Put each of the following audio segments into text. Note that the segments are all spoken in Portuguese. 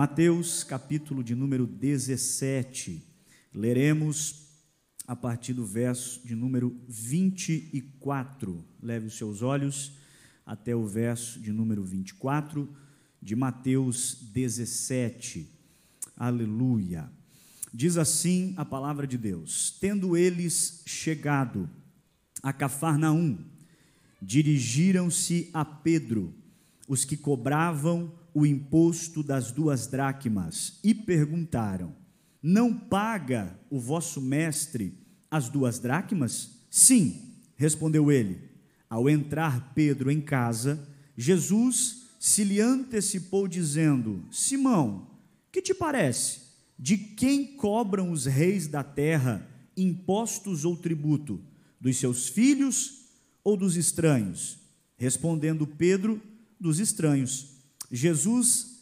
Mateus, capítulo de número 17. Leremos a partir do verso de número 24. Leve os seus olhos até o verso de número 24 de Mateus 17. Aleluia. Diz assim a palavra de Deus: Tendo eles chegado a Cafarnaum, dirigiram-se a Pedro, os que cobravam o imposto das duas dracmas, e perguntaram: Não paga o vosso mestre as duas dracmas? Sim, respondeu ele. Ao entrar Pedro em casa, Jesus se lhe antecipou, dizendo: Simão, que te parece? De quem cobram os reis da terra impostos ou tributo? Dos seus filhos ou dos estranhos? Respondendo Pedro, dos estranhos. Jesus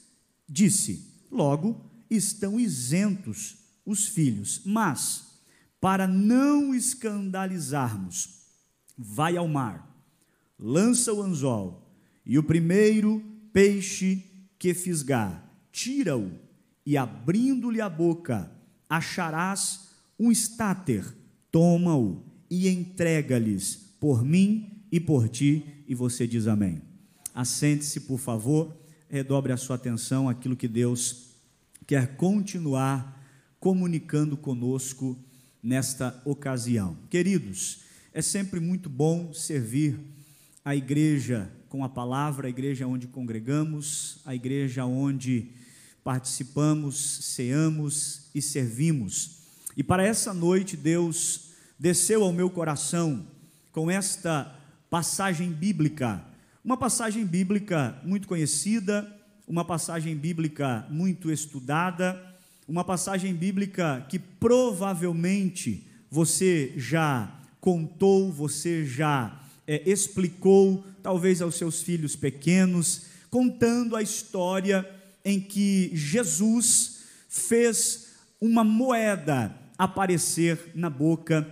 disse: Logo, estão isentos os filhos, mas, para não escandalizarmos, vai ao mar, lança o anzol, e o primeiro peixe que fisgar, tira-o, e abrindo-lhe a boca, acharás um estáter, toma-o e entrega-lhes por mim e por ti, e você diz amém. Assente-se, por favor, redobre a sua atenção àquilo que Deus quer continuar comunicando conosco nesta ocasião. Queridos, é sempre muito bom servir a igreja com a palavra, a igreja onde congregamos, a igreja onde participamos, ceamos e servimos. E para essa noite, Deus desceu ao meu coração com esta passagem bíblica, uma passagem bíblica muito conhecida, uma passagem bíblica muito estudada, uma passagem bíblica que provavelmente você já contou, você já é, explicou, talvez aos seus filhos pequenos, contando a história em que Jesus fez uma moeda aparecer na boca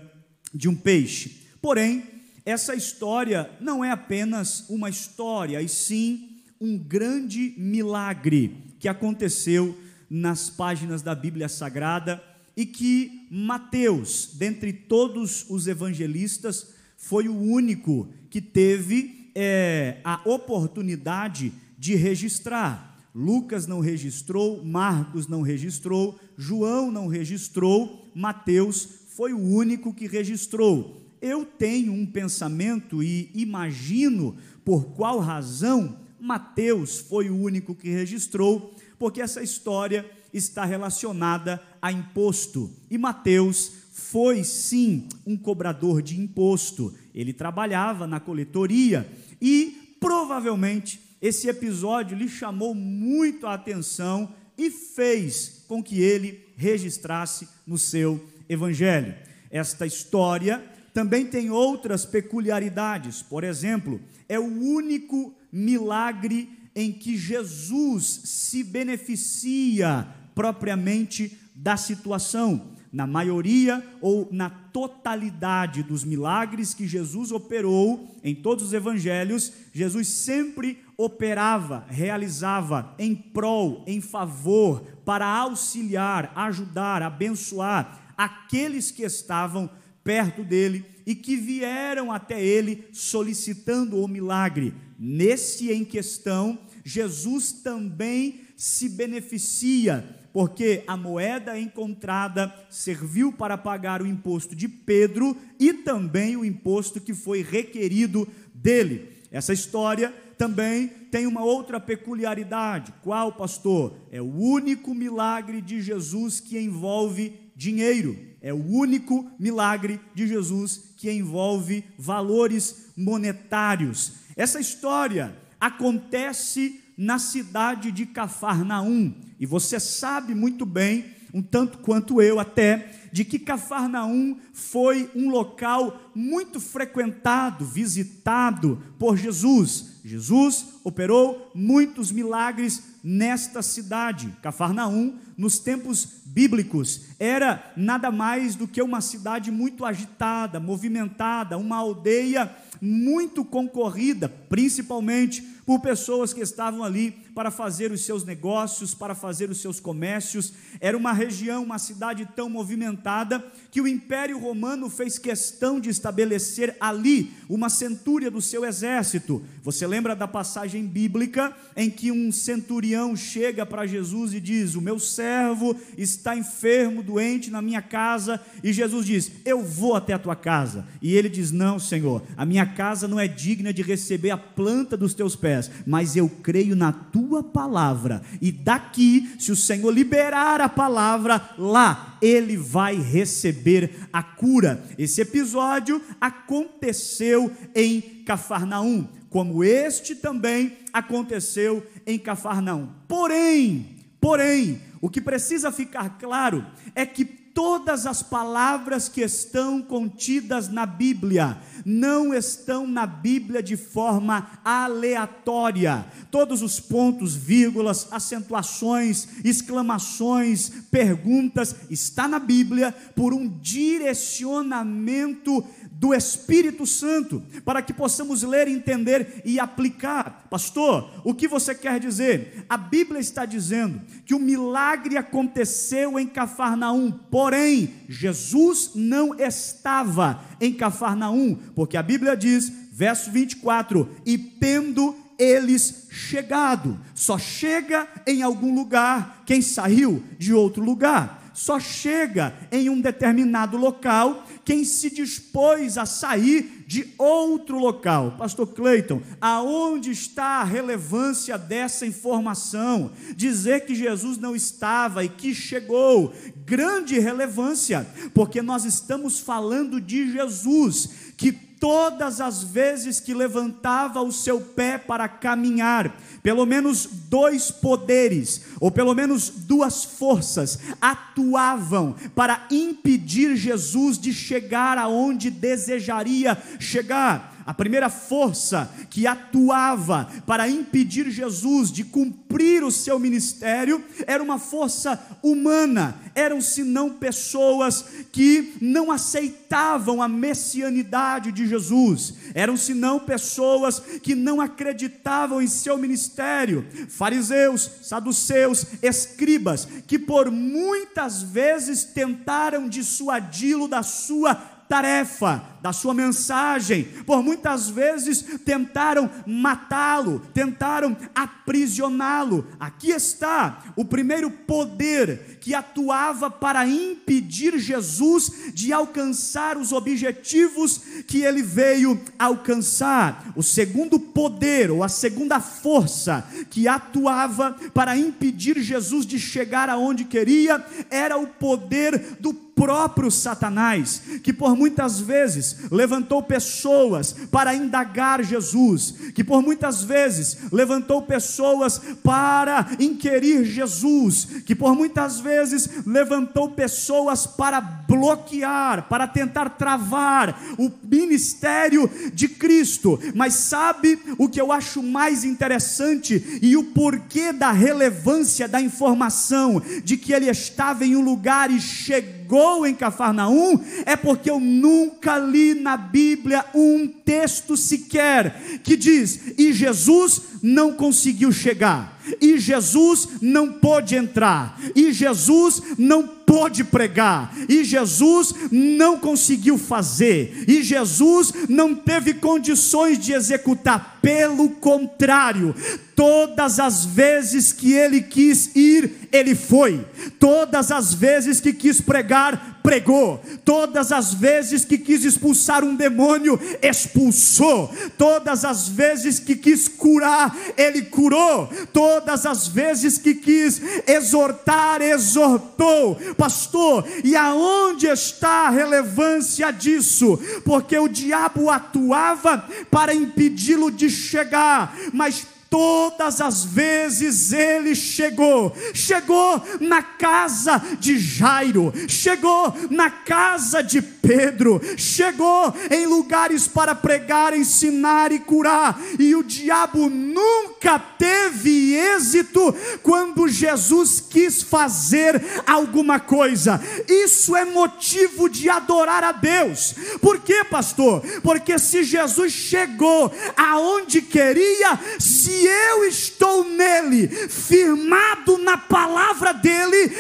de um peixe. Porém, essa história não é apenas uma história, e sim um grande milagre que aconteceu nas páginas da Bíblia Sagrada e que Mateus, dentre todos os evangelistas, foi o único que teve é, a oportunidade de registrar. Lucas não registrou, Marcos não registrou, João não registrou, Mateus foi o único que registrou. Eu tenho um pensamento e imagino por qual razão Mateus foi o único que registrou, porque essa história está relacionada a imposto. E Mateus foi sim um cobrador de imposto. Ele trabalhava na coletoria e provavelmente esse episódio lhe chamou muito a atenção e fez com que ele registrasse no seu evangelho. Esta história também tem outras peculiaridades. Por exemplo, é o único milagre em que Jesus se beneficia propriamente da situação. Na maioria ou na totalidade dos milagres que Jesus operou em todos os evangelhos, Jesus sempre operava, realizava em prol, em favor, para auxiliar, ajudar, abençoar aqueles que estavam perto dele e que vieram até ele solicitando o milagre. Nesse em questão, Jesus também se beneficia, porque a moeda encontrada serviu para pagar o imposto de Pedro e também o imposto que foi requerido dele. Essa história também tem uma outra peculiaridade. Qual, pastor? É o único milagre de Jesus que envolve dinheiro. É o único milagre de Jesus que envolve valores monetários. Essa história acontece na cidade de Cafarnaum, e você sabe muito bem, um tanto quanto eu até, de que Cafarnaum foi um local muito frequentado, visitado por Jesus. Jesus operou muitos milagres nesta cidade. Cafarnaum, nos tempos bíblicos, era nada mais do que uma cidade muito agitada, movimentada, uma aldeia muito concorrida, principalmente por pessoas que estavam ali para fazer os seus negócios, para fazer os seus comércios. Era uma região, uma cidade tão movimentada que o Império Romano fez questão de estabelecer ali uma centúria do seu exército. Você lembra da passagem bíblica em que um centurião chega para Jesus e diz: O meu servo está enfermo, doente na minha casa, e Jesus diz: Eu vou até a tua casa. E ele diz: Não, Senhor, a minha casa não é digna de receber a planta dos teus pés, mas eu creio na tua palavra, e daqui, se o Senhor liberar a palavra, lá ele vai receber a cura. Esse episódio aconteceu em Cafarnaum, como este também aconteceu em Cafarnaum. Porém, porém, o que precisa ficar claro é que todas as palavras que estão contidas na Bíblia não estão na Bíblia de forma aleatória. Todos os pontos, vírgulas, acentuações, exclamações, perguntas, está na Bíblia por um direcionamento do Espírito Santo, para que possamos ler, entender e aplicar. Pastor, o que você quer dizer? A Bíblia está dizendo que o milagre aconteceu em Cafarnaum, porém, Jesus não estava em Cafarnaum, porque a Bíblia diz, verso 24: e tendo eles chegado, só chega em algum lugar quem saiu de outro lugar só chega em um determinado local quem se dispôs a sair de outro local. Pastor Cleiton, aonde está a relevância dessa informação? Dizer que Jesus não estava e que chegou, grande relevância, porque nós estamos falando de Jesus, que todas as vezes que levantava o seu pé para caminhar, pelo menos dois poderes, ou pelo menos duas forças, atuavam para impedir Jesus de chegar aonde desejaria chegar. A primeira força que atuava para impedir Jesus de cumprir o seu ministério era uma força humana, eram senão pessoas que não aceitavam a messianidade de Jesus, eram senão pessoas que não acreditavam em seu ministério, fariseus, saduceus, escribas, que por muitas vezes tentaram dissuadi-lo da sua tarefa, da sua mensagem, por muitas vezes tentaram matá-lo, tentaram aprisioná-lo. Aqui está o primeiro poder que atuava para impedir Jesus de alcançar os objetivos que ele veio alcançar. O segundo poder, ou a segunda força que atuava para impedir Jesus de chegar aonde queria, era o poder do próprio Satanás, que por muitas vezes levantou pessoas para indagar Jesus, que por muitas vezes levantou pessoas para inquirir Jesus, que por muitas vezes levantou pessoas para bloquear, para tentar travar o ministério de Cristo. Mas sabe o que eu acho mais interessante e o porquê da relevância da informação de que ele estava em um lugar e chegou chegou em Cafarnaum é porque eu nunca li na Bíblia um texto sequer que diz: e Jesus não conseguiu chegar, e Jesus não pôde entrar, e Jesus não pôde pregar, e Jesus não conseguiu fazer, e Jesus não teve condições de executar, pelo contrário, todas as vezes que ele quis ir, ele foi, todas as vezes que quis pregar, pregou, todas as vezes que quis expulsar um demônio, expulsou, todas as vezes que quis curar, ele curou, todas as vezes que quis exortar, exortou, pastor, e aonde está a relevância disso? Porque o diabo atuava para impedi-lo de chegar, mas todas as vezes ele chegou, chegou na casa de Jairo, chegou na casa de Pedro chegou em lugares para pregar, ensinar e curar, e o diabo nunca teve êxito quando Jesus quis fazer alguma coisa. Isso é motivo de adorar a Deus. Por quê, pastor? Porque se Jesus chegou aonde queria, se eu estou nele, firmado na palavra dele,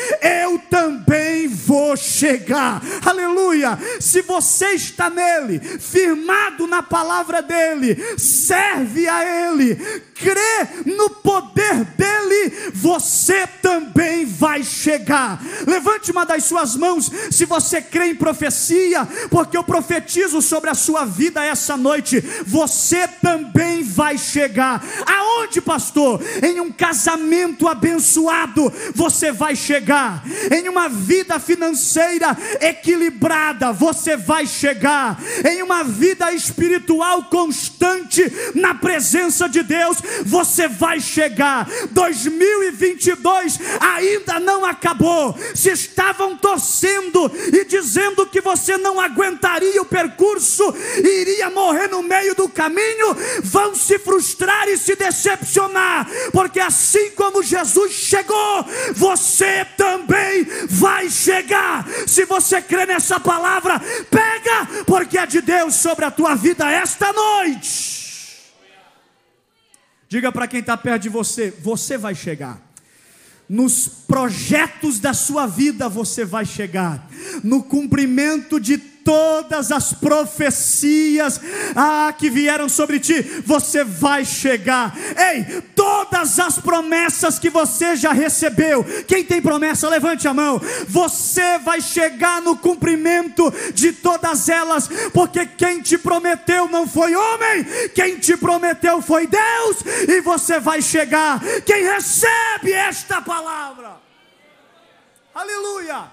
eu também vou chegar. Aleluia! Se você está nele, firmado na palavra dele, serve a ele, crê no poder dele, você também vai chegar. Levante uma das suas mãos se você crê em profecia, porque eu profetizo sobre a sua vida essa noite. Você também vai chegar. Aonde, pastor? Em um casamento abençoado, você vai chegar. Em uma vida financeira equilibrada, você vai chegar. Em uma vida espiritual constante na presença de Deus, você vai chegar. 2022 ainda não acabou. Se estavam torcendo e dizendo que você não aguentaria o percurso, iria morrer no meio do caminho, vão se frustrar e se decepcionar, porque assim como Jesus chegou, você também vai chegar. Se você crê nessa palavra, pega, porque é de Deus sobre a tua vida esta noite. Diga para quem está perto de você: você vai chegar. Nos projetos da sua vida você vai chegar, no cumprimento de todas as profecias ah, que vieram sobre ti, você vai chegar. Ei, todas as promessas que você já recebeu, quem tem promessa, levante a mão. Você vai chegar no cumprimento de todas elas, porque quem te prometeu não foi homem, quem te prometeu foi Deus, e você vai chegar. Quem recebe esta palavra, aleluia,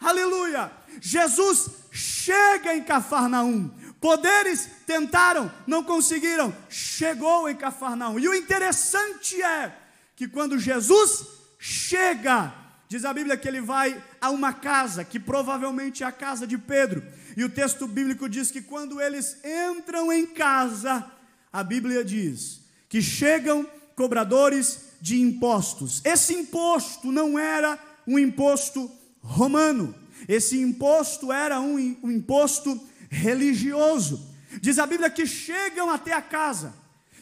aleluia. Jesus chega em Cafarnaum. Poderes tentaram, não conseguiram, chegou em Cafarnaum. E o interessante é que quando Jesus chega, diz a Bíblia que ele vai a uma casa, que provavelmente é a casa de Pedro. E o texto bíblico diz que quando eles entram em casa, a Bíblia diz que chegam cobradores de impostos. Esse imposto não era um imposto romano, esse imposto era um, um imposto religioso. Diz a Bíblia que chegam até a casa.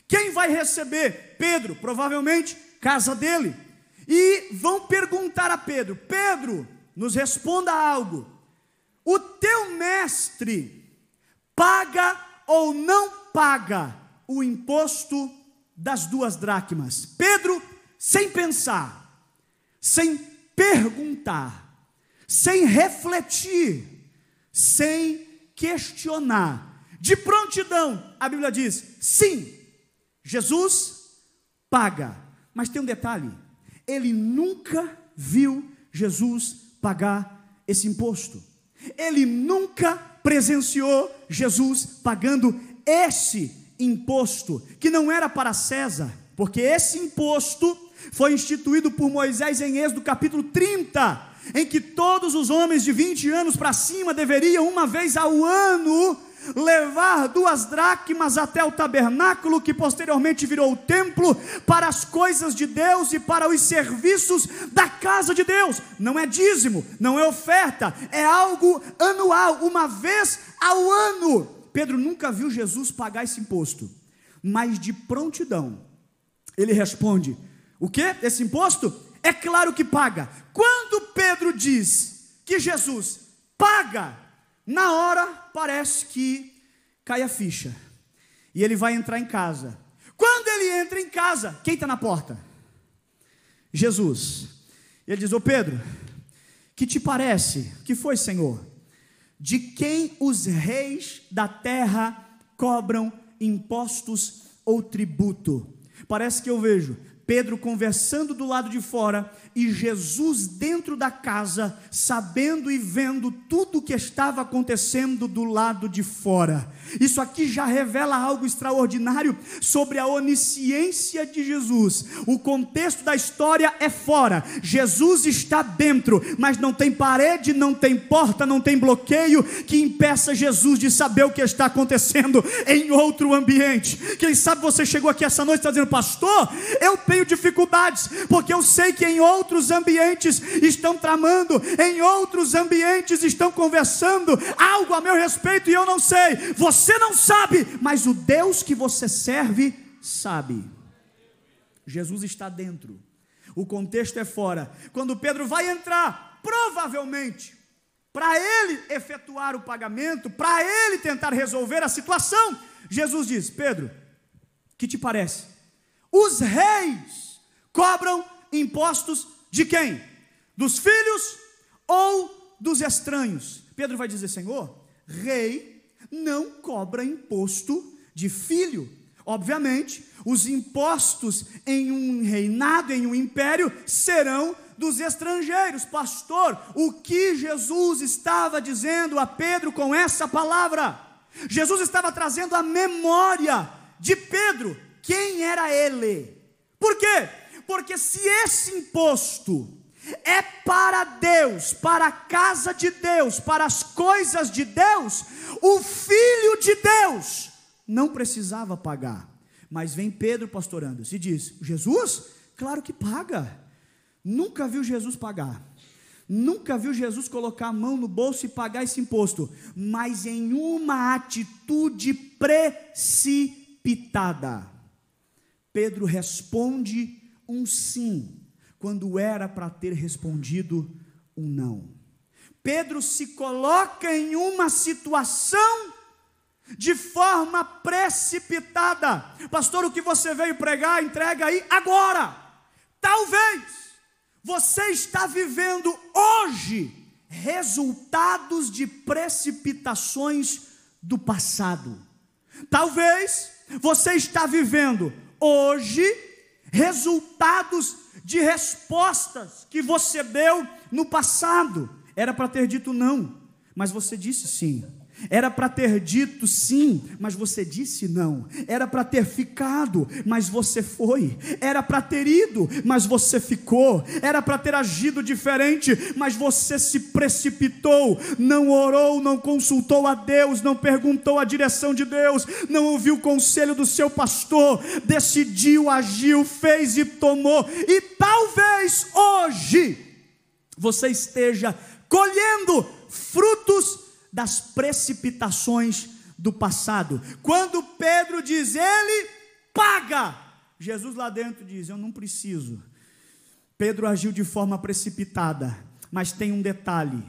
Quem vai receber? Pedro, provavelmente casa dele. E vão perguntar a Pedro: Pedro, nos responda algo. O teu mestre paga ou não paga o imposto das duas dracmas? Pedro, sem pensar, sem perguntar, sem refletir, sem questionar, de prontidão, a Bíblia diz: sim, Jesus paga. Mas tem um detalhe: ele nunca viu Jesus pagar esse imposto. Ele nunca presenciou Jesus pagando esse imposto, que não era para César, porque esse imposto foi instituído por Moisés em Êxodo capítulo 30 em que todos os homens de 20 anos para cima deveriam, uma vez ao ano, levar duas dracmas até o tabernáculo, que posteriormente virou o templo, para as coisas de Deus e para os serviços da casa de Deus. Não é dízimo, não é oferta, é algo anual, uma vez ao ano. Pedro nunca viu Jesus pagar esse imposto, mas de prontidão, ele responde: O que? Esse imposto? É claro que paga. Quando Pedro diz que Jesus paga, na hora parece que cai a ficha. E ele vai entrar em casa. Quando ele entra em casa, quem está na porta? Jesus. Ele diz: Ô Pedro, que te parece? Que foi, Senhor? De quem os reis da terra cobram impostos ou tributo? Parece que eu vejo Pedro conversando do lado de fora e Jesus dentro da casa, sabendo e vendo tudo o que estava acontecendo do lado de fora. Isso aqui já revela algo extraordinário sobre a onisciência de Jesus. O contexto da história é fora, Jesus está dentro, mas não tem parede, não tem porta, não tem bloqueio que impeça Jesus de saber o que está acontecendo em outro ambiente. Quem sabe você chegou aqui essa noite e está dizendo, pastor, eu tenho dificuldades, porque eu sei que em outros ambientes estão tramando, em outros ambientes estão conversando algo a meu respeito e eu não sei. Você não sabe, mas o Deus que você serve sabe. Jesus está dentro. O contexto é fora. Quando Pedro vai entrar, provavelmente para ele efetuar o pagamento, para ele tentar resolver a situação, Jesus diz: Pedro, que te parece? Os reis cobram impostos de quem? Dos filhos ou dos estranhos? Pedro vai dizer: Senhor, rei não cobra imposto de filho. Obviamente, os impostos em um reinado, em um império, serão dos estrangeiros. Pastor, o que Jesus estava dizendo a Pedro com essa palavra? Jesus estava trazendo a memória de Pedro quem era ele. Por quê? Porque se esse imposto é para Deus, para a casa de Deus, para as coisas de Deus, o Filho de Deus não precisava pagar. Mas vem Pedro pastorando e diz: Jesus, claro que paga. Nunca viu Jesus pagar. Nunca viu Jesus colocar a mão no bolso e pagar esse imposto, mas em uma atitude precipitada. Pedro responde um sim, quando era para ter respondido um não. Pedro se coloca em uma situação de forma precipitada. Pastor, o que você veio pregar, entrega aí agora. Talvez você está vivendo hoje resultados de precipitações do passado. Talvez você está vivendo hoje resultados de respostas que você deu no passado. Era para ter dito não, mas você disse sim. Era para ter dito sim, mas você disse não. Era para ter ficado, mas você foi. Era para ter ido, mas você ficou. Era para ter agido diferente, mas você se precipitou. Não orou, não consultou a Deus, não perguntou a direção de Deus, não ouviu o conselho do seu pastor. Decidiu, agiu, fez e tomou. E talvez hoje você esteja colhendo frutos das precipitações do passado. Quando Pedro diz, ele paga, Jesus lá dentro diz: Eu não preciso. Pedro agiu de forma precipitada, mas tem um detalhe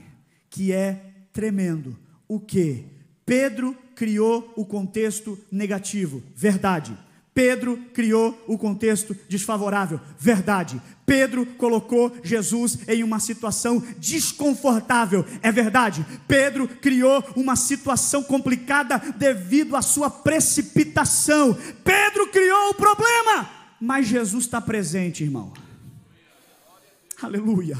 que é tremendo. O que? Pedro criou o contexto negativo, verdade. Pedro criou o contexto desfavorável, verdade. Pedro colocou Jesus em uma situação desconfortável, é verdade. Pedro criou uma situação complicada devido à sua precipitação. Pedro criou o problema, mas Jesus está presente, irmão. Aleluia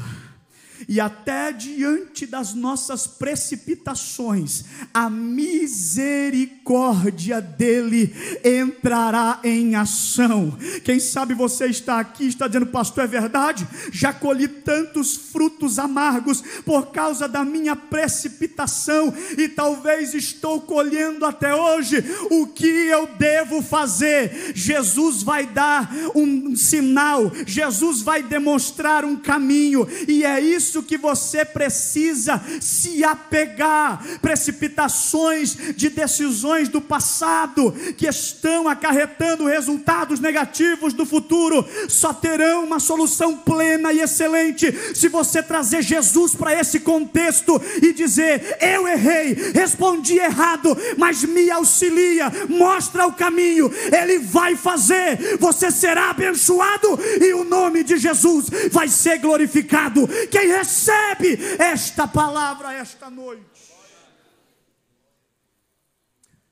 e até diante das nossas precipitações, a misericórdia dele entrará em ação. Quem sabe você está aqui, está dizendo, pastor, é verdade? Já colhi tantos frutos amargos por causa da minha precipitação e talvez estou colhendo até hoje. O que eu devo fazer? Jesus vai dar um sinal, Jesus vai demonstrar um caminho, e é isso isso que você precisa se apegar. Precipitações de decisões do passado que estão acarretando resultados negativos do futuro só terão uma solução plena e excelente se você trazer Jesus para esse contexto e dizer: Eu errei, respondi errado, mas me auxilia, mostra o caminho, Ele vai fazer, você será abençoado e o nome de Jesus vai ser glorificado. Quem recebe esta palavra esta noite.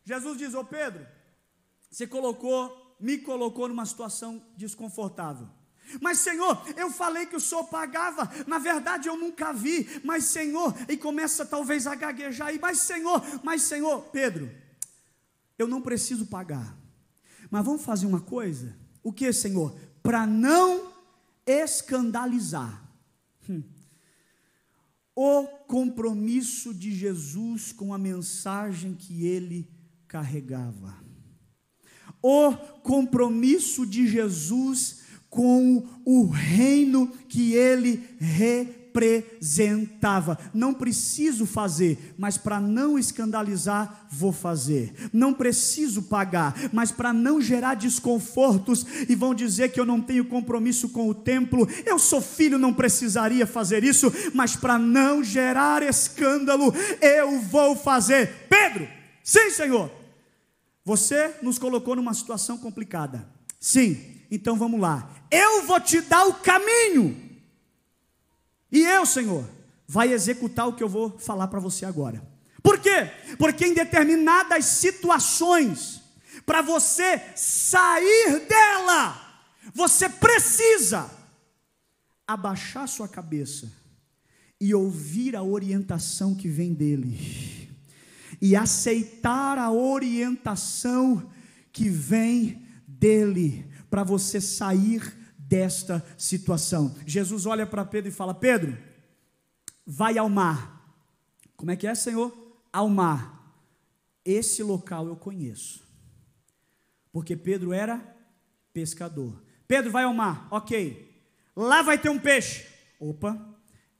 Jesus diz: Ô Pedro, você colocou, me colocou numa situação desconfortável. Mas Senhor, eu falei que o Senhor pagava, na verdade eu nunca vi, mas Senhor, e começa talvez a gaguejar aí, mas Senhor, mas Senhor, Pedro, eu não preciso pagar, mas vamos fazer uma coisa, o que Senhor? Para não escandalizar hum. O compromisso de Jesus com a mensagem que ele carregava, o compromisso de Jesus com o reino que ele representava. Não preciso fazer, mas para não escandalizar, vou fazer. Não preciso pagar, mas para não gerar desconfortos e vão dizer que eu não tenho compromisso com o templo. Eu sou filho, não precisaria fazer isso, mas para não gerar escândalo, eu vou fazer. Pedro, sim, Senhor. Você nos colocou numa situação complicada. Sim, então vamos lá. Eu vou te dar o caminho. E eu, Senhor, vai executar o que eu vou falar para você agora. Por quê? Porque em determinadas situações, para você sair dela, você precisa abaixar sua cabeça e ouvir a orientação que vem dele, e aceitar a orientação que vem dele, para você sair desta situação. Jesus olha para Pedro e fala: Pedro, vai ao mar. Como é que é, Senhor? Ao mar. Esse local eu conheço. Porque Pedro era pescador. Pedro vai ao mar, ok. Lá vai ter um peixe. Opa,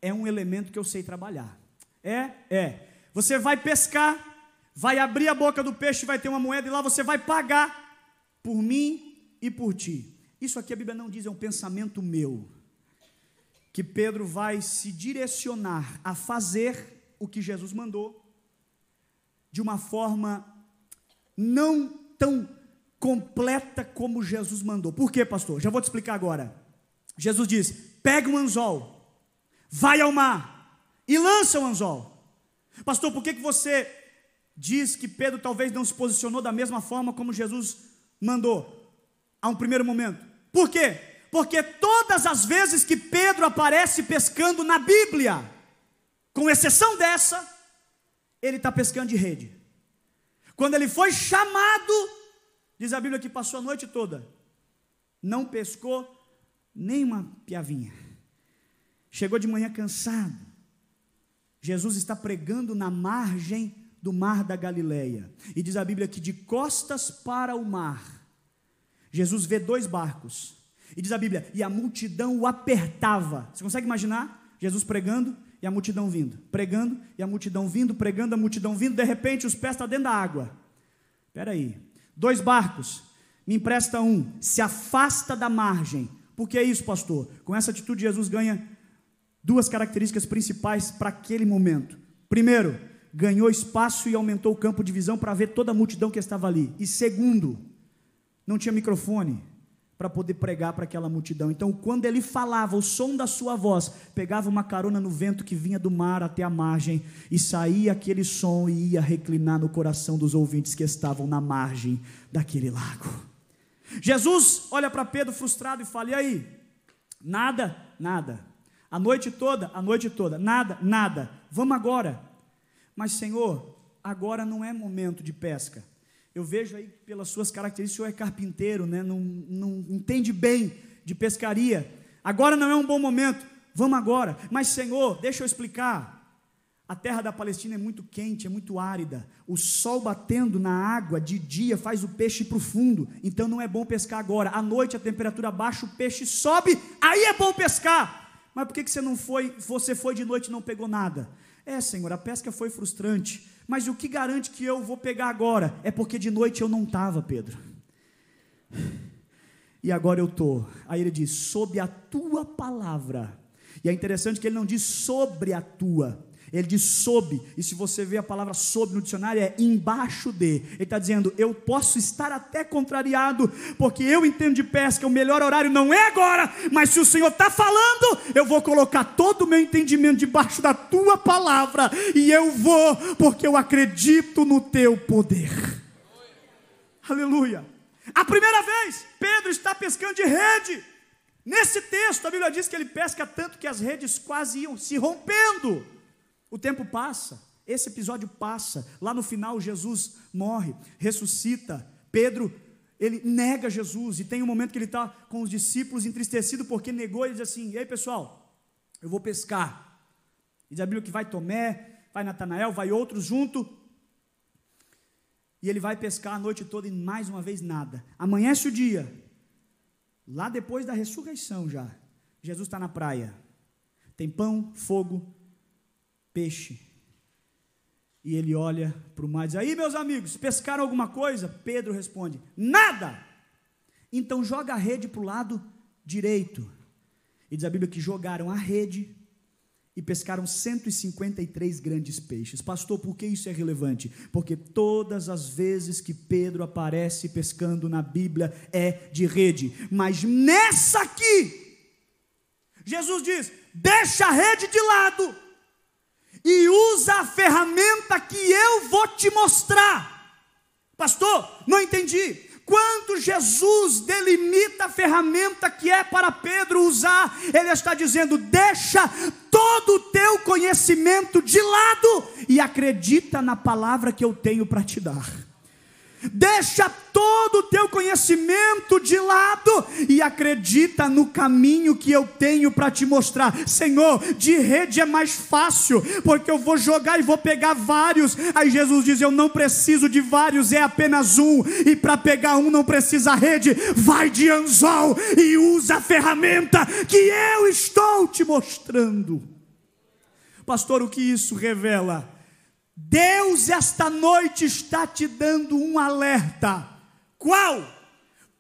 é um elemento que eu sei trabalhar. É, é. Você vai pescar, vai abrir a boca do peixe, vai ter uma moeda e lá você vai pagar por mim e por ti. Isso aqui a Bíblia não diz, é um pensamento meu. Que Pedro vai se direcionar a fazer o que Jesus mandou, de uma forma não tão completa como Jesus mandou. Por quê, pastor? Já vou te explicar agora. Jesus diz: pega um anzol, vai ao mar e lança o anzol. Pastor, por que, que você diz que Pedro talvez não se posicionou da mesma forma como Jesus mandou? A um primeiro momento. Por quê? Porque todas as vezes que Pedro aparece pescando na Bíblia, com exceção dessa, ele está pescando de rede. Quando ele foi chamado, diz a Bíblia que passou a noite toda, não pescou nem uma piavinha. Chegou de manhã cansado. Jesus está pregando na margem do mar da Galileia. E diz a Bíblia que de costas para o mar Jesus vê dois barcos. E diz a Bíblia, e a multidão o apertava. Você consegue imaginar? Jesus pregando e a multidão vindo, pregando e a multidão vindo, pregando a multidão vindo, de repente os pés estão dentro da água. Espera aí, dois barcos, me empresta um, se afasta da margem. Por que isso, pastor? Com essa atitude, Jesus ganha duas características principais para aquele momento. Primeiro, ganhou espaço e aumentou o campo de visão para ver toda a multidão que estava ali. E segundo, não tinha microfone para poder pregar para aquela multidão. Então, quando ele falava, o som da sua voz pegava uma carona no vento que vinha do mar até a margem e saía aquele som e ia reclinar no coração dos ouvintes que estavam na margem daquele lago. Jesus olha para Pedro frustrado e fala: "E aí? Nada, nada. A noite toda, a noite toda, nada, nada. Vamos agora. Mas Senhor, agora não é momento de pesca eu vejo aí pelas suas características, o senhor é carpinteiro, né? não, não entende bem de pescaria. Agora não é um bom momento, vamos agora. Mas, Senhor, deixa eu explicar. A terra da Palestina é muito quente, é muito árida. O sol batendo na água de dia faz o peixe ir para o fundo. Então não é bom pescar agora. À noite a temperatura baixa, o peixe sobe, aí é bom pescar. Mas por que, que você não foi? Você foi de noite e não pegou nada? É, Senhor, a pesca foi frustrante. Mas o que garante que eu vou pegar agora? É porque de noite eu não estava, Pedro. E agora eu estou. Aí ele diz: sob a tua palavra. E é interessante que ele não diz sobre a tua, ele diz sob, e se você vê a palavra sob no dicionário, é embaixo de. Ele está dizendo: eu posso estar até contrariado, porque eu entendo de pesca, o melhor horário não é agora, mas se o Senhor está falando, eu vou colocar todo o meu entendimento debaixo da tua palavra, e eu vou, porque eu acredito no teu poder. Aleluia. A primeira vez, Pedro está pescando de rede. Nesse texto, a Bíblia diz que ele pesca tanto que as redes quase iam se rompendo. O tempo passa, esse episódio passa. Lá no final, Jesus morre, ressuscita. Pedro, ele nega Jesus. E tem um momento que ele está com os discípulos entristecido porque negou. Ele diz assim: E aí, pessoal, eu vou pescar. E diz a Bíblia que vai Tomé, vai Natanael, vai outros junto. E ele vai pescar a noite toda e mais uma vez nada. Amanhece o dia. Lá depois da ressurreição já, Jesus está na praia. Tem pão, fogo, peixe. E ele olha para o mar e diz: Aí, meus amigos, pescaram alguma coisa? Pedro responde: Nada! Então joga a rede para o lado direito. E diz a Bíblia que jogaram a rede e pescaram 153 grandes peixes. Pastor, por que isso é relevante? Porque todas as vezes que Pedro aparece pescando na Bíblia é de rede, mas nessa aqui, Jesus diz: deixa a rede de lado usa a ferramenta que eu vou te mostrar. Pastor, não entendi. Quando Jesus delimita a ferramenta que é para Pedro usar, ele está dizendo: deixa todo o teu conhecimento de lado e acredita na palavra que eu tenho para te dar. Deixa todo o teu conhecimento de lado e acredita no caminho que eu tenho para te mostrar. Senhor, de rede é mais fácil, porque eu vou jogar e vou pegar vários. Aí Jesus diz: Eu não preciso de vários, é apenas um. E para pegar um não precisa rede. Vai de anzol e usa a ferramenta que eu estou te mostrando. Pastor, o que isso revela? Deus esta noite está te dando um alerta. Qual?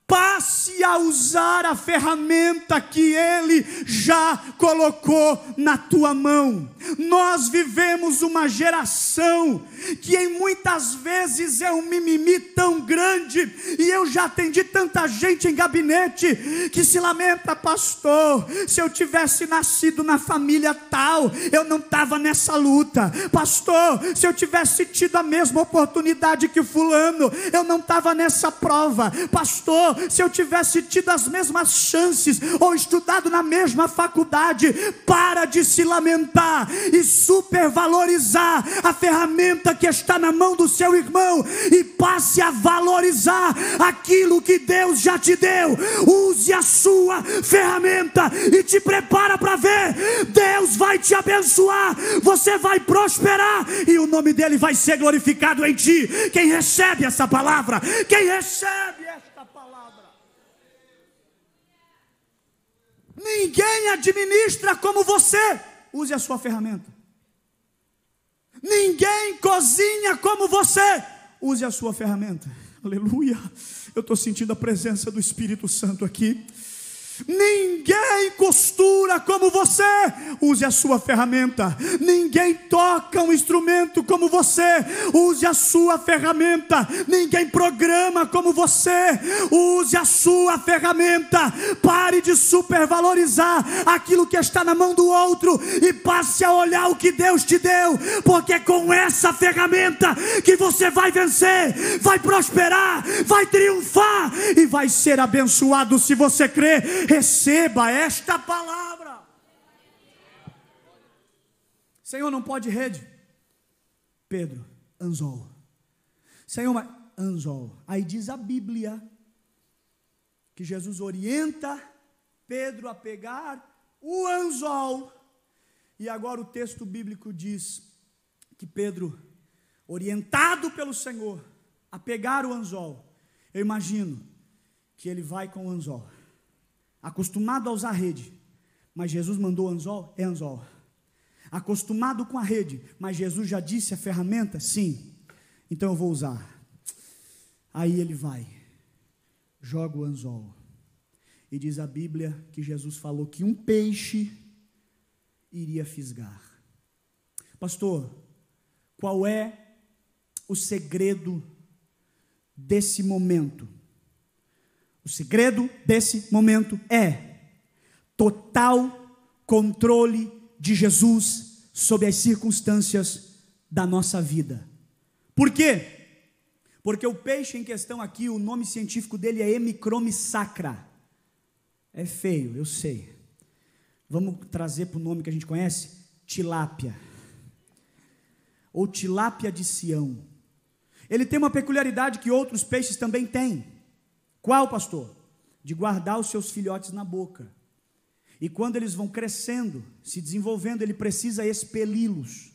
Passe a usar a ferramenta que Ele já colocou na tua mão. Nós vivemos uma geração que em muitas vezes é um mimimi tão grande, e eu já atendi tanta gente em gabinete que se lamenta, pastor, se eu tivesse nascido na família tal, eu não estava nessa luta. Pastor, se eu tivesse tido a mesma oportunidade que fulano, eu não estava nessa prova. Pastor, se eu tivesse tido as mesmas chances ou estudado na mesma faculdade, para de se lamentar e supervalorizar a ferramenta que está na mão do seu irmão e passe a valorizar aquilo que Deus já te deu. Use a sua ferramenta e te prepara para ver. Deus vai te abençoar, você vai prosperar e o nome dele vai ser glorificado em ti. Quem recebe essa palavra, quem recebe Ninguém administra como você. Use a sua ferramenta. Ninguém cozinha como você. Use a sua ferramenta. Aleluia. Eu estou sentindo a presença do Espírito Santo aqui. Ninguém costura como você. Use a sua ferramenta. Ninguém toca um instrumento como você. Use a sua ferramenta. Ninguém programa como você. Use a sua ferramenta. Pare de supervalorizar aquilo que está na mão do outro e passe a olhar o que Deus te deu, porque é com essa ferramenta que você vai vencer, vai prosperar, vai triunfar e vai ser abençoado se você crer receba esta palavra. Senhor, não pode rede. Pedro, anzol. Senhor, mas anzol. Aí diz a Bíblia que Jesus orienta Pedro a pegar o anzol. E agora o texto bíblico diz que Pedro, orientado pelo Senhor a pegar o anzol, eu imagino que ele vai com o anzol acostumado a usar rede, mas Jesus mandou anzol, é anzol. Acostumado com a rede, mas Jesus já disse a ferramenta, sim. Então eu vou usar. Aí ele vai, joga o anzol. E diz a Bíblia que Jesus falou que um peixe iria fisgar. Pastor, qual é o segredo desse momento? O segredo desse momento é total controle de Jesus sobre as circunstâncias da nossa vida. Por quê? Porque o peixe em questão aqui, o nome científico dele é Hemicrome sacra. É feio, eu sei. Vamos trazer para o nome que a gente conhece? Tilápia. Ou tilápia de Sião. Ele tem uma peculiaridade que outros peixes também têm. Qual, pastor? De guardar os seus filhotes na boca. E quando eles vão crescendo, se desenvolvendo, ele precisa expeli-los.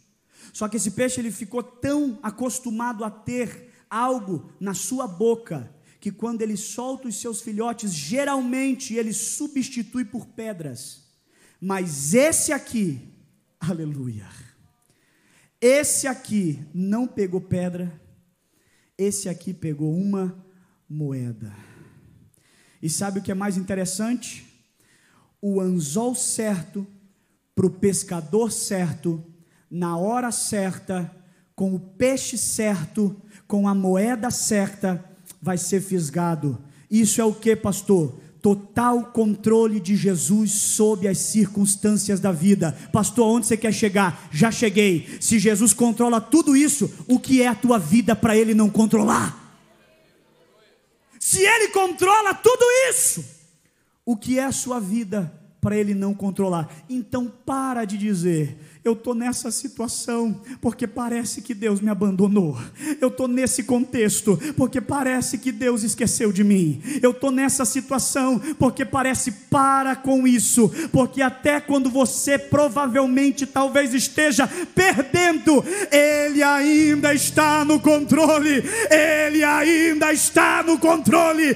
Só que esse peixe ele ficou tão acostumado a ter algo na sua boca que quando ele solta os seus filhotes, geralmente ele substitui por pedras. Mas esse aqui, aleluia. Esse aqui não pegou pedra, esse aqui pegou uma moeda. E sabe o que é mais interessante? O anzol certo, para o pescador certo, na hora certa, com o peixe certo, com a moeda certa, vai ser fisgado. Isso é o que, pastor? total controle de Jesus sobre as circunstâncias da vida. Pastor, onde você quer chegar? Já cheguei. Se Jesus controla tudo isso, o que é a tua vida para ele não controlar? Se ele controla tudo isso, o que é a sua vida para ele não controlar? Então para de dizer eu estou nessa situação porque parece que Deus me abandonou. Eu estou nesse contexto porque parece que Deus esqueceu de mim. Eu estou nessa situação porque parece para com isso, porque até quando você provavelmente talvez esteja perdendo, Ele ainda está no controle. Ele ainda está no controle.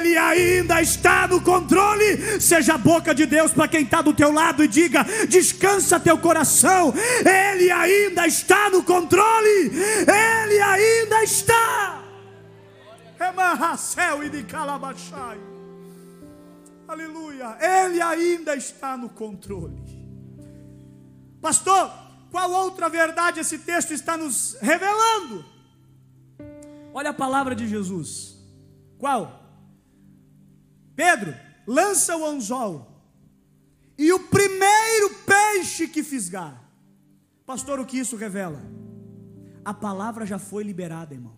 Ele ainda está no controle. Seja a boca de Deus para quem está do teu lado e diga: descansa teu coração situação, Ele ainda está no controle, Ele ainda está. céu e de calabachai. Aleluia, Ele ainda está no controle. Pastor, qual outra verdade esse texto está nos revelando? Olha a palavra de Jesus. Qual? Pedro, lança o anzol e o primeiro peixe que fisgar. Pastor, o que isso revela? A palavra já foi liberada, irmão.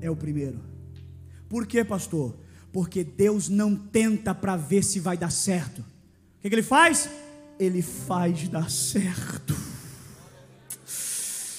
É o primeiro. Por quê, pastor? Porque Deus não tenta para ver se vai dar certo. O que, que ele faz? Ele faz dar certo.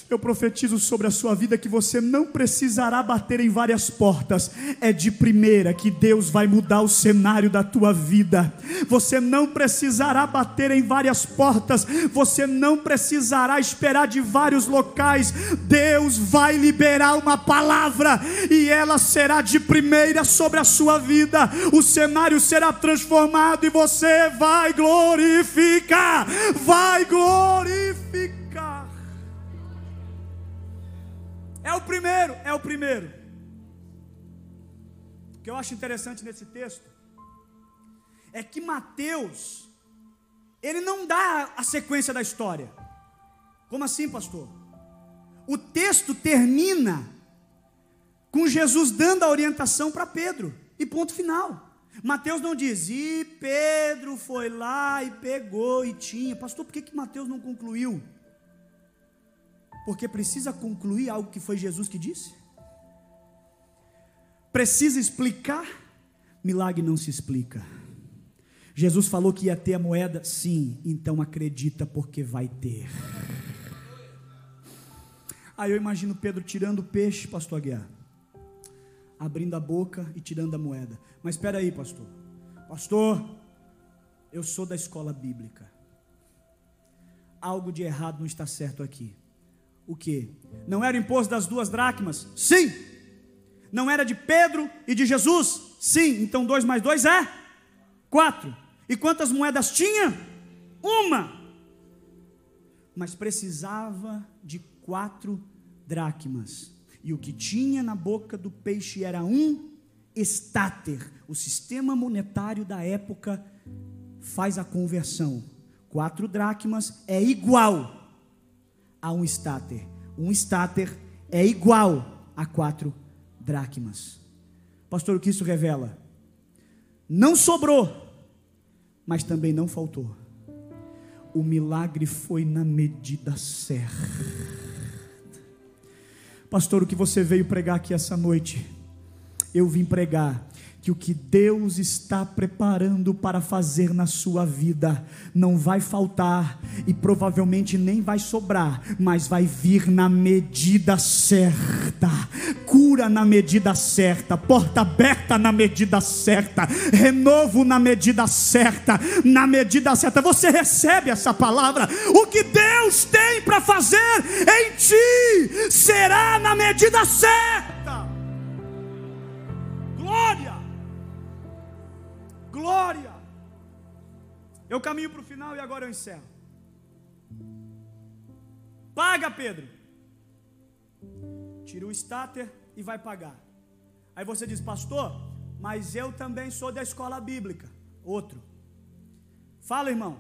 Eu profetizo sobre a sua vida que você não precisará bater em várias portas, é de primeira que Deus vai mudar o cenário da tua vida. Você não precisará bater em várias portas, você não precisará esperar de vários locais. Deus vai liberar uma palavra e ela será de primeira sobre a sua vida. O cenário será transformado e você vai glorificar, vai glorificar. É o primeiro, é o primeiro. O que eu acho interessante nesse texto é que Mateus, ele não dá a sequência da história. Como assim, pastor? O texto termina com Jesus dando a orientação para Pedro, e ponto final. Mateus não diz, e Pedro foi lá e pegou e tinha. Pastor, por que, que Mateus não concluiu? Porque precisa concluir algo que foi Jesus que disse? Precisa explicar? Milagre não se explica. Jesus falou que ia ter a moeda? Sim, então acredita porque vai ter. Aí eu imagino Pedro tirando o peixe, pastor Aguiar, abrindo a boca e tirando a moeda. Mas espera aí, pastor. Pastor, eu sou da escola bíblica. Algo de errado não está certo aqui o que? Não era o imposto das duas dracmas? Sim. Não era de Pedro e de Jesus? Sim. Então dois mais dois é quatro. E quantas moedas tinha? Uma. Mas precisava de quatro dracmas. E o que tinha na boca do peixe era um estáter. O sistema monetário da época faz a conversão. Quatro dracmas é igual a um estáter. Um estáter é igual a quatro dracmas. Pastor, o que isso revela? Não sobrou, mas também não faltou. O milagre foi na medida certa. Pastor, o que você veio pregar aqui essa noite? Eu vim pregar que o que Deus está preparando para fazer na sua vida não vai faltar e provavelmente nem vai sobrar, mas vai vir na medida certa. Cura na medida certa, porta aberta na medida certa, renovo na medida certa, na medida certa. Você recebe essa palavra. O que Deus tem para fazer em ti será na medida certa. Glória! Eu caminho para o final e agora eu encerro. Paga, Pedro. Tira o estáter e vai pagar. Aí você diz, pastor, mas eu também sou da escola bíblica. Outro. Fala, irmão.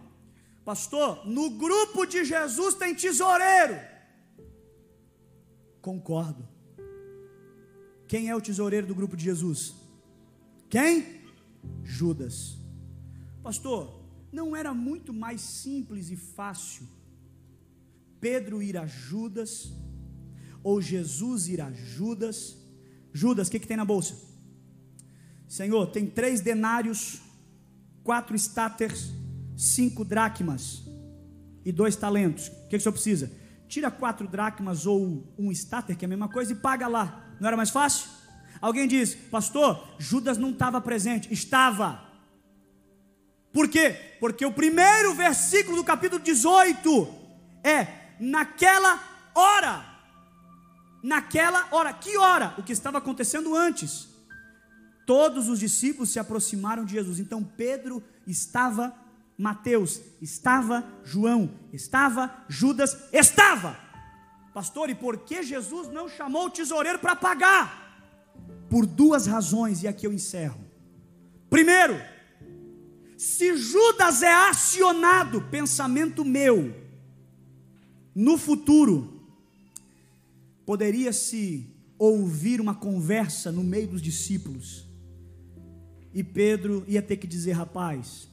Pastor, no grupo de Jesus tem tesoureiro. Concordo. Quem é o tesoureiro do grupo de Jesus? Quem? Judas. Pastor, não era muito mais simples e fácil Pedro ir a Judas ou Jesus ir a Judas? Judas, o que, que tem na bolsa? Senhor, tem três denários, quatro estáteres, cinco dracmas e dois talentos. O que, que o senhor precisa? Tira quatro dracmas ou um estáter, que é a mesma coisa, e paga lá. Não era mais fácil? Alguém diz, pastor, Judas não estava presente. Estava. Por quê? Porque o primeiro versículo do capítulo 18 é: naquela hora. Naquela hora. Que hora? O que estava acontecendo antes. Todos os discípulos se aproximaram de Jesus. Então Pedro estava, Mateus estava, João estava, Judas estava. Pastor, e por que Jesus não chamou o tesoureiro para pagar? Por duas razões, e aqui eu encerro. Primeiro, se Judas é acionado, pensamento meu, no futuro, poderia-se ouvir uma conversa no meio dos discípulos, e Pedro ia ter que dizer: rapaz,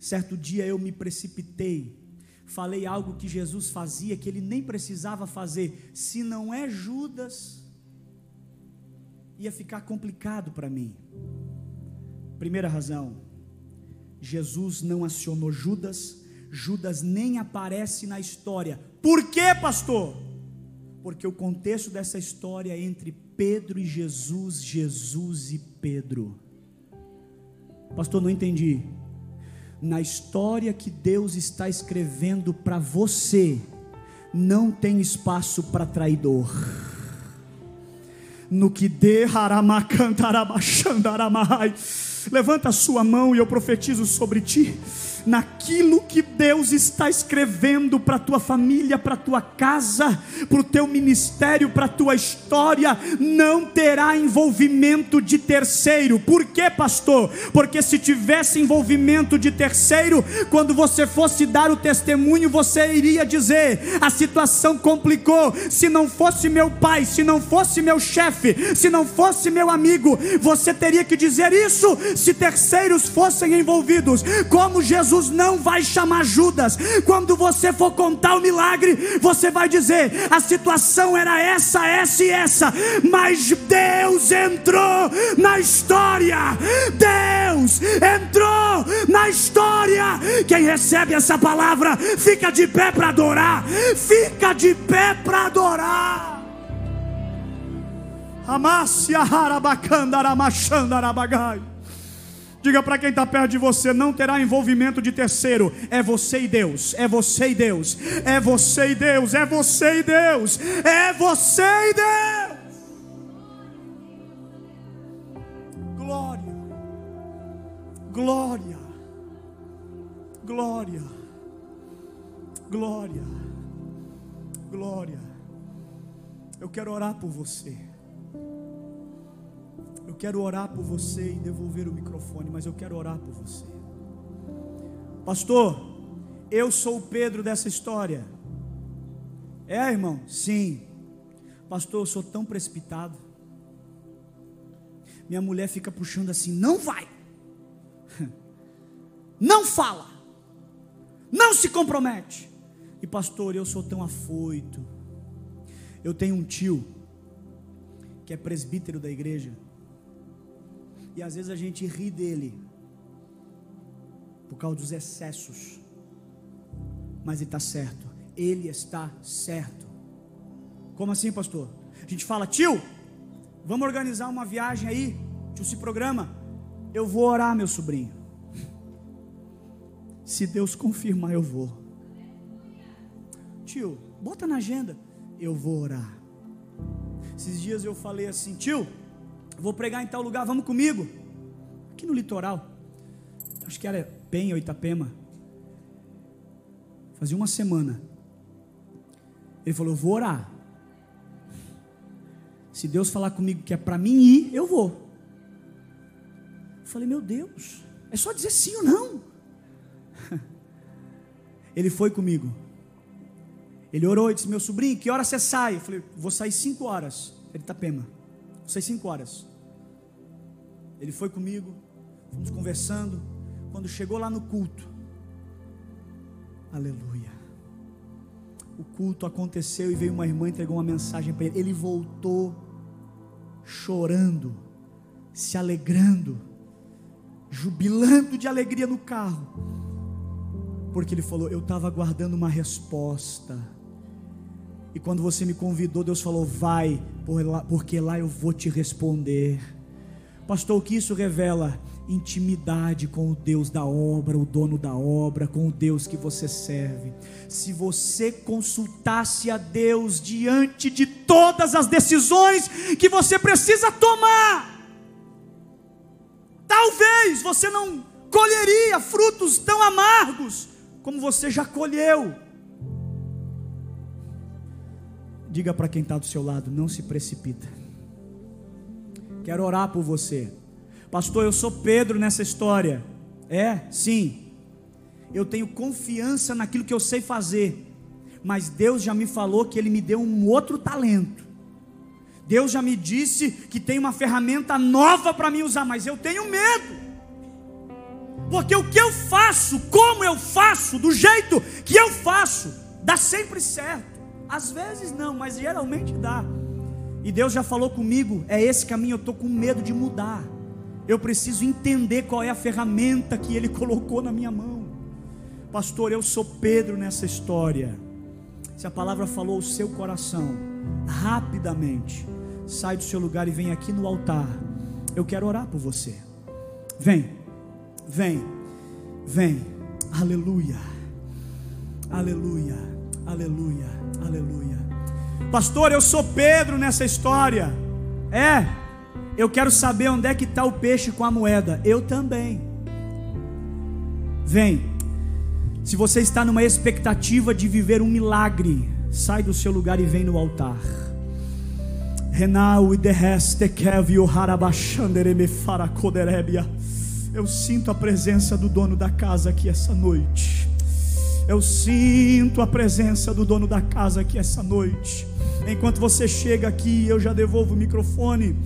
certo dia eu me precipitei, falei algo que Jesus fazia que ele nem precisava fazer, se não é Judas, ia ficar complicado para mim. Primeira razão, Jesus não acionou Judas, Judas nem aparece na história. Por quê, pastor? Porque o contexto dessa história é entre Pedro e Jesus, Jesus e Pedro. Pastor, não entendi. Na história que Deus está escrevendo para você, não tem espaço para traidor no que de Levanta a sua mão e eu profetizo sobre ti naquilo que Deus está escrevendo para a tua família, para a tua casa, para o teu ministério, para a tua história, não terá envolvimento de terceiro. Por quê, pastor? Porque se tivesse envolvimento de terceiro, quando você fosse dar o testemunho, você iria dizer: a situação complicou. Se não fosse meu pai, se não fosse meu chefe, se não fosse meu amigo, você teria que dizer isso se terceiros fossem envolvidos. Como Jesus Jesus não vai chamar Judas. Quando você for contar o milagre, você vai dizer: a situação era essa, essa e essa, mas Deus entrou na história. Deus entrou na história. Quem recebe essa palavra, fica de pé para adorar. Fica de pé para adorar. Amácia harabacanda aramachanda arabagai. Diga para quem está perto de você: não terá envolvimento de terceiro. É você e Deus. É você e Deus. É você e Deus. É você e Deus. É você e Deus. Glória. Glória. Glória. Glória. Glória. Eu quero orar por você. Quero orar por você e devolver o microfone, mas eu quero orar por você. Pastor, eu sou o Pedro dessa história. É, irmão? Sim. Pastor, eu sou tão precipitado. Minha mulher fica puxando assim: não vai, não fala, não se compromete. E pastor, eu sou tão afoito. Eu tenho um tio que é presbítero da igreja E às vezes a gente ri dele por causa dos excessos. Mas ele está certo. Ele está certo. Como assim, pastor? A gente fala, tio, vamos organizar uma viagem aí. Tio, se programa. Eu vou orar, meu sobrinho. Se Deus confirmar, eu vou. Tio, bota na agenda. Eu vou orar. Esses dias eu falei assim, tio, vou pregar em tal lugar, vamos comigo. Aqui no litoral. Acho que era Penha ou Itapema. Fazia uma semana. Ele falou: Eu vou orar. Se Deus falar comigo que é para mim ir, eu vou. Eu falei: Meu Deus, é só dizer sim ou não. Ele foi comigo. Ele orou e disse: Meu sobrinho, que hora você sai? Eu falei: Vou sair cinco horas. Ele Itapema. Sair cinco horas. Ele foi comigo. Fomos conversando. Quando chegou lá no culto, aleluia. O culto aconteceu e veio uma irmã entregou uma mensagem para ele. Ele voltou chorando, se alegrando, jubilando de alegria no carro, porque ele falou: Eu estava aguardando uma resposta. E quando você me convidou, Deus falou: Vai, porque lá eu vou te responder. Pastor, o que isso revela? intimidade com o Deus da obra, o dono da obra, com o Deus que você serve. Se você consultasse a Deus diante de todas as decisões que você precisa tomar, talvez você não colheria frutos tão amargos como você já colheu. Diga para quem está do seu lado: não se precipita. Quero orar por você. Pastor, eu sou Pedro nessa história. É, sim. Eu tenho confiança naquilo que eu sei fazer. Mas Deus já me falou que Ele me deu um outro talento. Deus já me disse que tem uma ferramenta nova para mim usar, mas eu tenho medo. Porque o que eu faço, como eu faço, do jeito que eu faço, dá sempre certo. Às vezes não, mas geralmente dá. E Deus já falou comigo, é esse caminho, eu estou com medo de mudar. Eu preciso entender qual é a ferramenta que Ele colocou na minha mão. Pastor, eu sou Pedro nessa história. Se a palavra falou o seu coração, rapidamente, sai do seu lugar e vem aqui no altar. Eu quero orar por você. Vem, vem, vem. Aleluia, aleluia, aleluia, aleluia. Pastor, eu sou Pedro nessa história. É. Eu quero saber onde é que está o peixe com a moeda. Eu também. Vem. Se você está numa expectativa de viver um milagre, sai do seu lugar e vem no altar. Renau kevio. Eu sinto a presença do dono da casa aqui essa noite. Eu sinto a presença do dono da casa aqui essa noite. Enquanto você chega aqui, eu já devolvo o microfone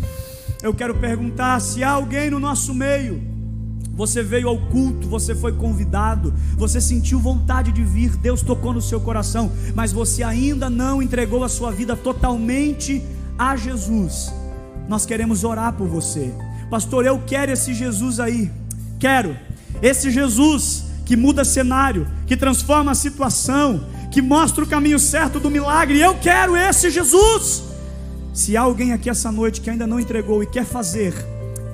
eu quero perguntar se há alguém no nosso meio. Você veio ao culto, você foi convidado, você sentiu vontade de vir, Deus tocou no seu coração, mas você ainda não entregou a sua vida totalmente a Jesus. Nós queremos orar por você, pastor. Eu quero esse Jesus aí, quero esse Jesus que muda cenário, que transforma a situação, que mostra o caminho certo do milagre. Eu quero esse Jesus. Se há alguém aqui essa noite que ainda não entregou e quer fazer,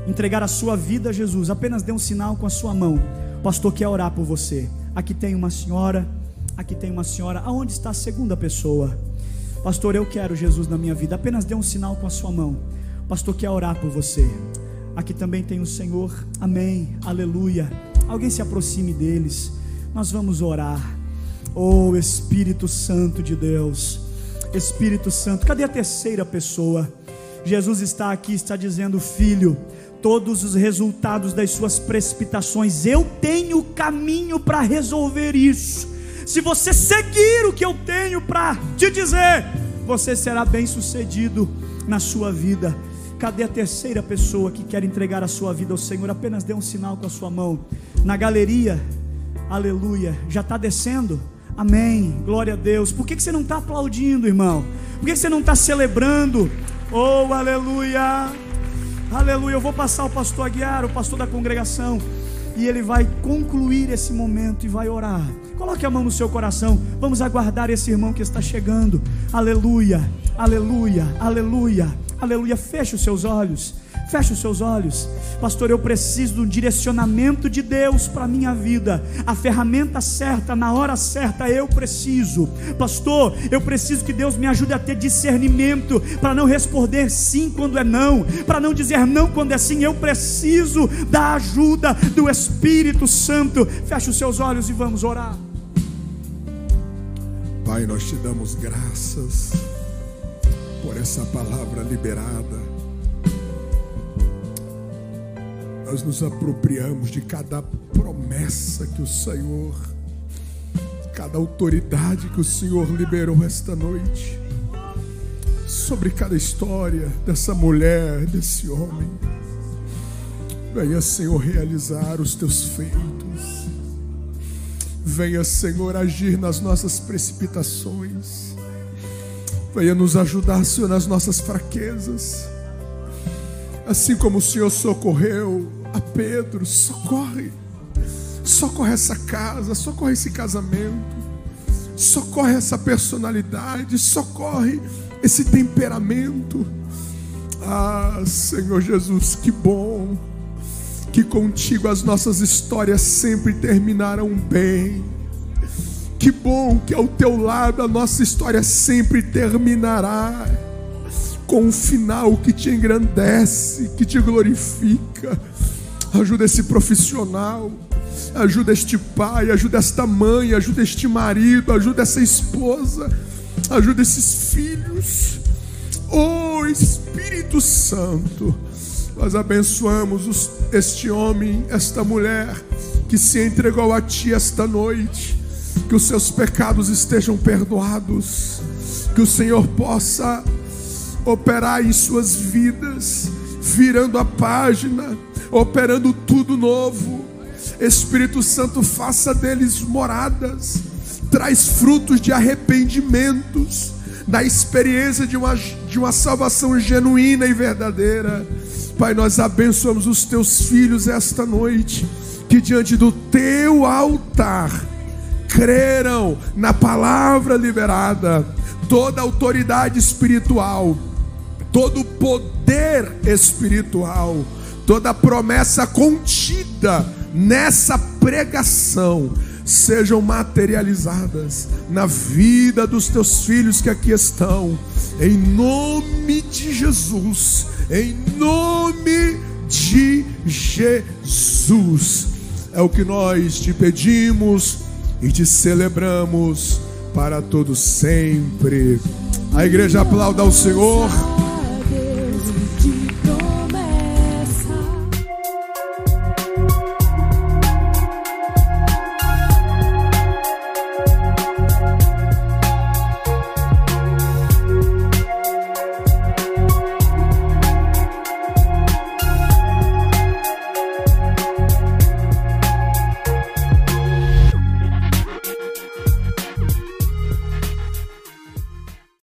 entregar a sua vida a Jesus, apenas dê um sinal com a sua mão. O pastor quer orar por você. Aqui tem uma senhora, aqui tem uma senhora. Aonde está a segunda pessoa? Pastor, eu quero Jesus na minha vida. Apenas dê um sinal com a sua mão. O pastor quer orar por você. Aqui também tem o Senhor. Amém. Aleluia. Alguém se aproxime deles. Nós vamos orar. Oh Espírito Santo de Deus. Espírito Santo. Cadê a terceira pessoa? Jesus está aqui, está dizendo: Filho, todos os resultados das suas precipitações, eu tenho caminho para resolver isso. Se você seguir o que eu tenho para te dizer, você será bem sucedido na sua vida. Cadê a terceira pessoa que quer entregar a sua vida ao Senhor? Apenas dê um sinal com a sua mão. Na galeria, aleluia, já está descendo? Amém. Glória a Deus. Por que, você não está aplaudindo, irmão? Por que, você não está celebrando? Oh, aleluia. Aleluia. Eu vou passar o pastor Aguiar, o pastor da congregação, e ele vai concluir esse momento e vai orar. Coloque a mão no seu coração. Vamos aguardar esse irmão que está chegando. Aleluia. Aleluia. Aleluia. Aleluia. Feche os seus olhos. Feche os seus olhos. Pastor, eu preciso um direcionamento de Deus para a minha vida. A ferramenta certa, na hora certa, eu preciso. Pastor, eu preciso que Deus me ajude a ter discernimento para não responder sim quando é não, para não dizer não quando é sim. Eu preciso da ajuda do Espírito Santo. Feche os seus olhos e vamos orar. Pai, nós te damos graças por essa palavra liberada nós nos apropriamos de cada promessa que o Senhor, cada autoridade que o Senhor liberou esta noite, sobre cada história dessa mulher, desse homem. Venha, Senhor, realizar os teus feitos. Venha, Senhor, agir nas nossas precipitações. Venha nos ajudar, Senhor, nas nossas fraquezas. Assim como o Senhor socorreu a Pedro: socorre, socorre essa casa, socorre esse casamento, socorre essa personalidade, socorre esse temperamento. Ah, Senhor Jesus, que bom que contigo as nossas histórias sempre terminarão bem. Que bom que ao teu lado a nossa história sempre terminará com um final que te engrandece, que te glorifica ajuda esse profissional, ajuda este pai, ajuda esta mãe, ajuda este marido, ajuda essa esposa, ajuda esses filhos. Oh Espírito Santo, nós abençoamos os, este homem, esta mulher que se entregou a Ti esta noite, que os seus pecados estejam perdoados, que o Senhor possa operar em suas vidas, virando a página operando tudo novo. Espírito Santo, faça deles moradas, traz frutos de arrependimentos, da experiência de uma, de uma salvação genuína e verdadeira. Pai, nós abençoamos os teus filhos esta noite, que diante do teu altar creram na palavra liberada, toda autoridade espiritual, todo poder espiritual toda promessa contida nessa pregação sejam materializadas na vida dos teus filhos que aqui estão, em nome de Jesus, em nome de Jesus. É o que nós te pedimos e te celebramos para todos sempre. A igreja aplauda ao Senhor.